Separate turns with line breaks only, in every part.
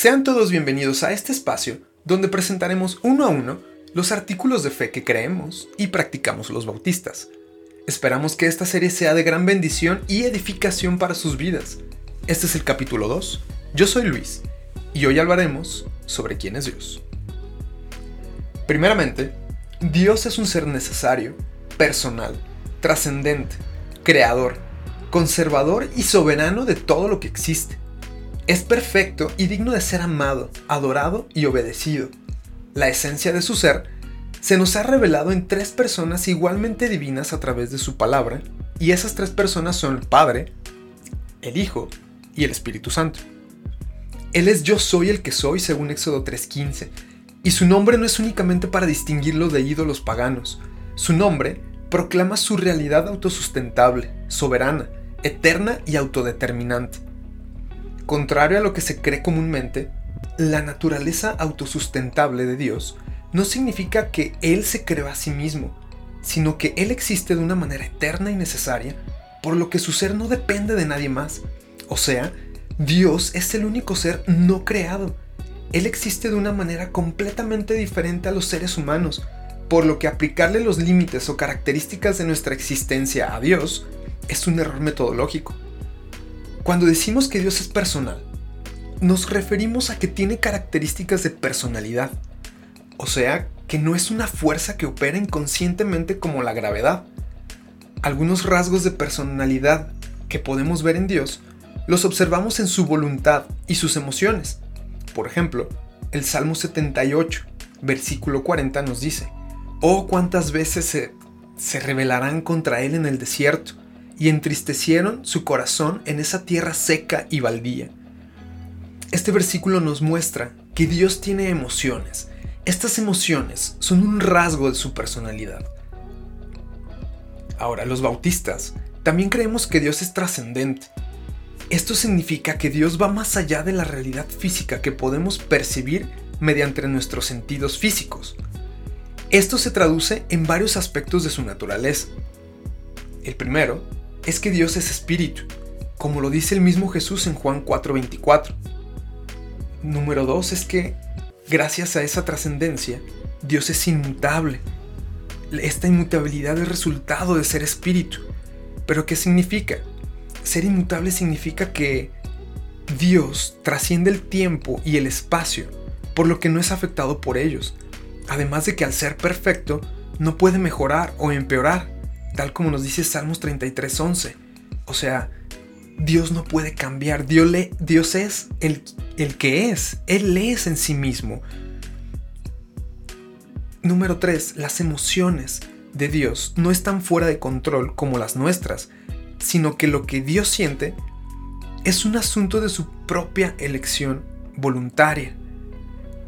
Sean todos bienvenidos a este espacio donde presentaremos uno a uno los artículos de fe que creemos y practicamos los bautistas. Esperamos que esta serie sea de gran bendición y edificación para sus vidas. Este es el capítulo 2. Yo soy Luis y hoy hablaremos sobre quién es Dios. Primeramente, Dios es un ser necesario, personal, trascendente, creador, conservador y soberano de todo lo que existe. Es perfecto y digno de ser amado, adorado y obedecido. La esencia de su ser se nos ha revelado en tres personas igualmente divinas a través de su palabra, y esas tres personas son el Padre, el Hijo y el Espíritu Santo. Él es yo soy el que soy según Éxodo 3.15, y su nombre no es únicamente para distinguirlo de ídolos paganos, su nombre proclama su realidad autosustentable, soberana, eterna y autodeterminante. Contrario a lo que se cree comúnmente, la naturaleza autosustentable de Dios no significa que Él se creó a sí mismo, sino que Él existe de una manera eterna y necesaria, por lo que su ser no depende de nadie más. O sea, Dios es el único ser no creado. Él existe de una manera completamente diferente a los seres humanos, por lo que aplicarle los límites o características de nuestra existencia a Dios es un error metodológico. Cuando decimos que Dios es personal, nos referimos a que tiene características de personalidad, o sea, que no es una fuerza que opera inconscientemente como la gravedad. Algunos rasgos de personalidad que podemos ver en Dios los observamos en su voluntad y sus emociones. Por ejemplo, el Salmo 78, versículo 40 nos dice, Oh, cuántas veces se, se rebelarán contra él en el desierto y entristecieron su corazón en esa tierra seca y baldía. Este versículo nos muestra que Dios tiene emociones. Estas emociones son un rasgo de su personalidad. Ahora, los bautistas también creemos que Dios es trascendente. Esto significa que Dios va más allá de la realidad física que podemos percibir mediante nuestros sentidos físicos. Esto se traduce en varios aspectos de su naturaleza. El primero es que Dios es espíritu, como lo dice el mismo Jesús en Juan 4:24. Número 2 es que, gracias a esa trascendencia, Dios es inmutable. Esta inmutabilidad es resultado de ser espíritu. ¿Pero qué significa? Ser inmutable significa que Dios trasciende el tiempo y el espacio, por lo que no es afectado por ellos. Además de que al ser perfecto, no puede mejorar o empeorar tal como nos dice Salmos 33:11. O sea, Dios no puede cambiar, Dios, es el, el que es, Él es en sí mismo. Número 3. Las emociones de Dios no están fuera de control como las nuestras, sino que lo que Dios siente es un asunto de su propia elección voluntaria.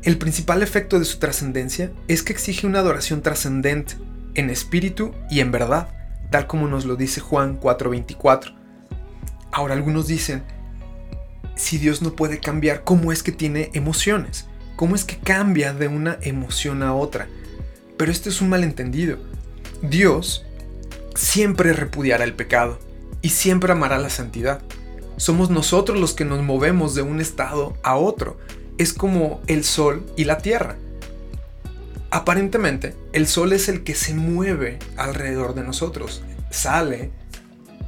El principal efecto de su trascendencia es que exige una adoración trascendente, en espíritu y en verdad, tal como nos lo dice Juan 4:24. Ahora algunos dicen, si Dios no puede cambiar, ¿cómo es que tiene emociones? ¿Cómo es que cambia de una emoción a otra? Pero esto es un malentendido. Dios siempre repudiará el pecado y siempre amará la santidad. Somos nosotros los que nos movemos de un estado a otro. Es como el sol y la tierra. Aparentemente, el sol es el que se mueve alrededor de nosotros. Sale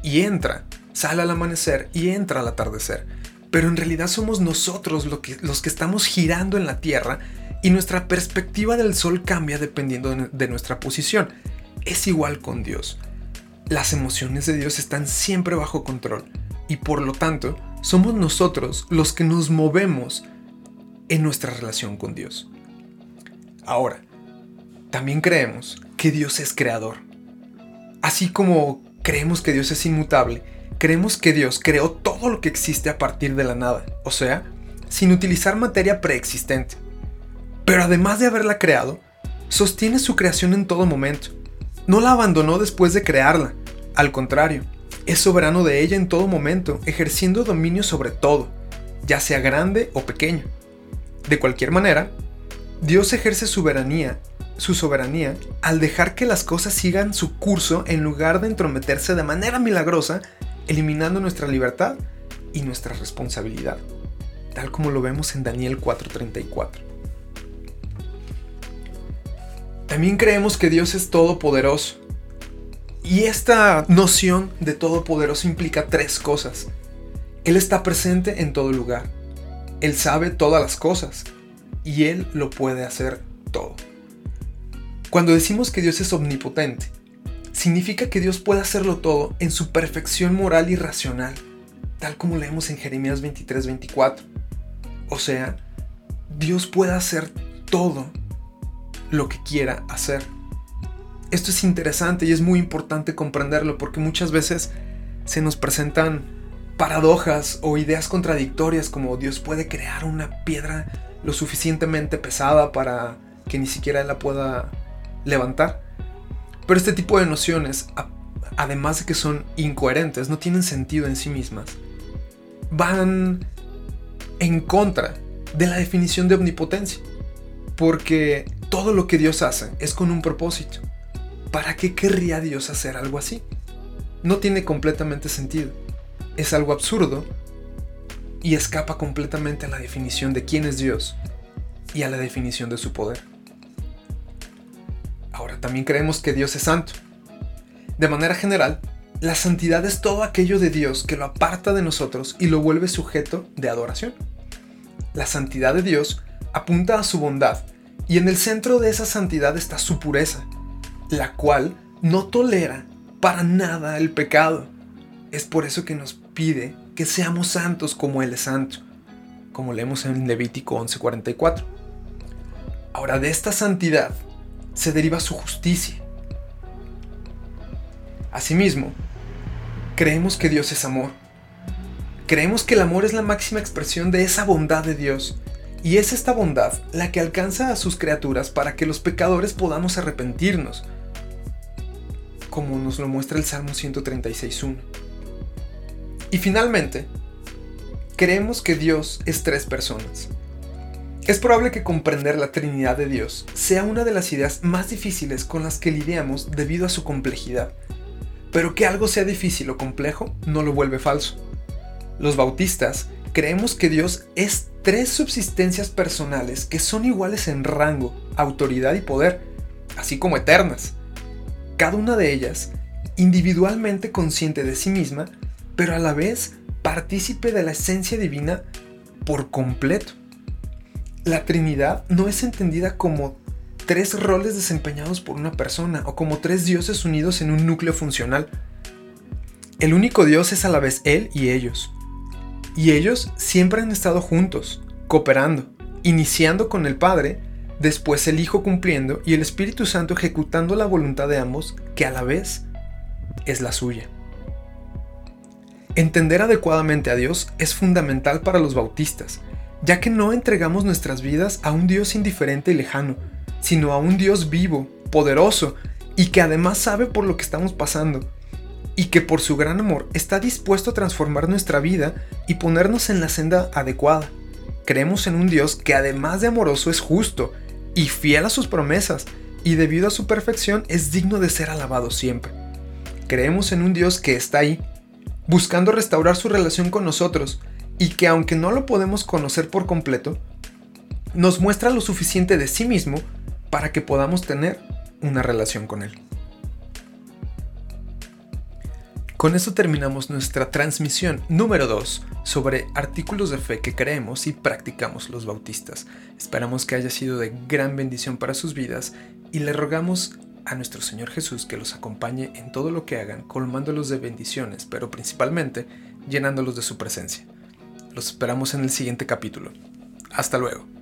y entra. Sale al amanecer y entra al atardecer. Pero en realidad somos nosotros los que estamos girando en la Tierra y nuestra perspectiva del sol cambia dependiendo de nuestra posición. Es igual con Dios. Las emociones de Dios están siempre bajo control y por lo tanto somos nosotros los que nos movemos en nuestra relación con Dios. Ahora, también creemos que Dios es creador. Así como creemos que Dios es inmutable, creemos que Dios creó todo lo que existe a partir de la nada, o sea, sin utilizar materia preexistente. Pero además de haberla creado, sostiene su creación en todo momento. No la abandonó después de crearla, al contrario, es soberano de ella en todo momento, ejerciendo dominio sobre todo, ya sea grande o pequeño. De cualquier manera, Dios ejerce soberanía su soberanía al dejar que las cosas sigan su curso en lugar de entrometerse de manera milagrosa, eliminando nuestra libertad y nuestra responsabilidad. tal como lo vemos en Daniel 4:34. También creemos que Dios es todopoderoso. Y esta noción de todopoderoso implica tres cosas. Él está presente en todo lugar. Él sabe todas las cosas. Y Él lo puede hacer todo. Cuando decimos que Dios es omnipotente, significa que Dios puede hacerlo todo en su perfección moral y racional, tal como leemos en Jeremías 23-24. O sea, Dios puede hacer todo lo que quiera hacer. Esto es interesante y es muy importante comprenderlo porque muchas veces se nos presentan paradojas o ideas contradictorias como Dios puede crear una piedra lo suficientemente pesada para que ni siquiera la pueda levantar. Pero este tipo de nociones, además de que son incoherentes, no tienen sentido en sí mismas, van en contra de la definición de omnipotencia. Porque todo lo que Dios hace es con un propósito. ¿Para qué querría Dios hacer algo así? No tiene completamente sentido. Es algo absurdo y escapa completamente a la definición de quién es Dios y a la definición de su poder. También creemos que Dios es santo. De manera general, la santidad es todo aquello de Dios que lo aparta de nosotros y lo vuelve sujeto de adoración. La santidad de Dios apunta a su bondad y en el centro de esa santidad está su pureza, la cual no tolera para nada el pecado. Es por eso que nos pide que seamos santos como Él es santo, como leemos en Levítico 11:44. Ahora, de esta santidad se deriva su justicia. Asimismo, creemos que Dios es amor. Creemos que el amor es la máxima expresión de esa bondad de Dios. Y es esta bondad la que alcanza a sus criaturas para que los pecadores podamos arrepentirnos, como nos lo muestra el Salmo 136.1. Y finalmente, creemos que Dios es tres personas. Es probable que comprender la Trinidad de Dios sea una de las ideas más difíciles con las que lidiamos debido a su complejidad, pero que algo sea difícil o complejo no lo vuelve falso. Los bautistas creemos que Dios es tres subsistencias personales que son iguales en rango, autoridad y poder, así como eternas. Cada una de ellas individualmente consciente de sí misma, pero a la vez partícipe de la esencia divina por completo la Trinidad no es entendida como tres roles desempeñados por una persona o como tres dioses unidos en un núcleo funcional. El único Dios es a la vez Él y ellos. Y ellos siempre han estado juntos, cooperando, iniciando con el Padre, después el Hijo cumpliendo y el Espíritu Santo ejecutando la voluntad de ambos, que a la vez es la suya. Entender adecuadamente a Dios es fundamental para los bautistas, ya que no entregamos nuestras vidas a un Dios indiferente y lejano, sino a un Dios vivo, poderoso, y que además sabe por lo que estamos pasando, y que por su gran amor está dispuesto a transformar nuestra vida y ponernos en la senda adecuada. Creemos en un Dios que además de amoroso es justo y fiel a sus promesas, y debido a su perfección es digno de ser alabado siempre. Creemos en un Dios que está ahí, buscando restaurar su relación con nosotros, y que aunque no lo podemos conocer por completo, nos muestra lo suficiente de sí mismo para que podamos tener una relación con Él. Con eso terminamos nuestra transmisión número 2 sobre artículos de fe que creemos y practicamos los bautistas. Esperamos que haya sido de gran bendición para sus vidas y le rogamos a nuestro Señor Jesús que los acompañe en todo lo que hagan, colmándolos de bendiciones, pero principalmente llenándolos de su presencia. Los esperamos en el siguiente capítulo. Hasta luego.